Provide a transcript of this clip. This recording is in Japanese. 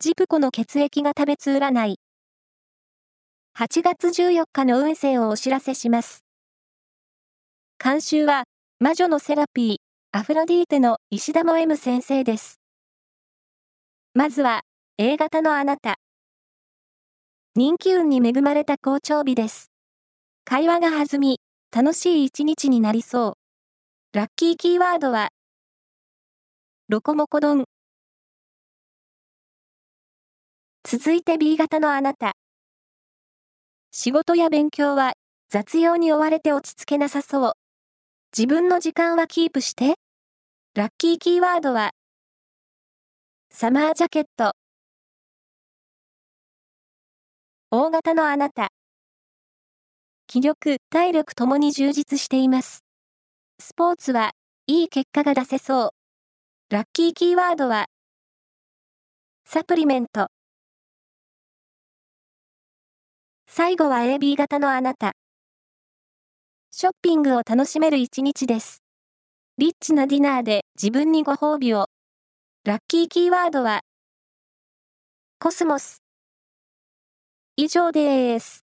ジプコの血液が食べつ占い。8月14日の運勢をお知らせします。監修は、魔女のセラピー、アフロディーテの石田も M 先生です。まずは、A 型のあなた。人気運に恵まれた好調日です。会話が弾み、楽しい一日になりそう。ラッキーキーワードは、ロコモコ丼。続いて B 型のあなた。仕事や勉強は雑用に追われて落ち着けなさそう。自分の時間はキープして。ラッキーキーワードは、サマージャケット。大型のあなた。気力、体力ともに充実しています。スポーツはいい結果が出せそう。ラッキーキーワードは、サプリメント。最後は AB 型のあなた。ショッピングを楽しめる一日です。リッチなディナーで自分にご褒美を。ラッキーキーワードは、コスモス。以上です。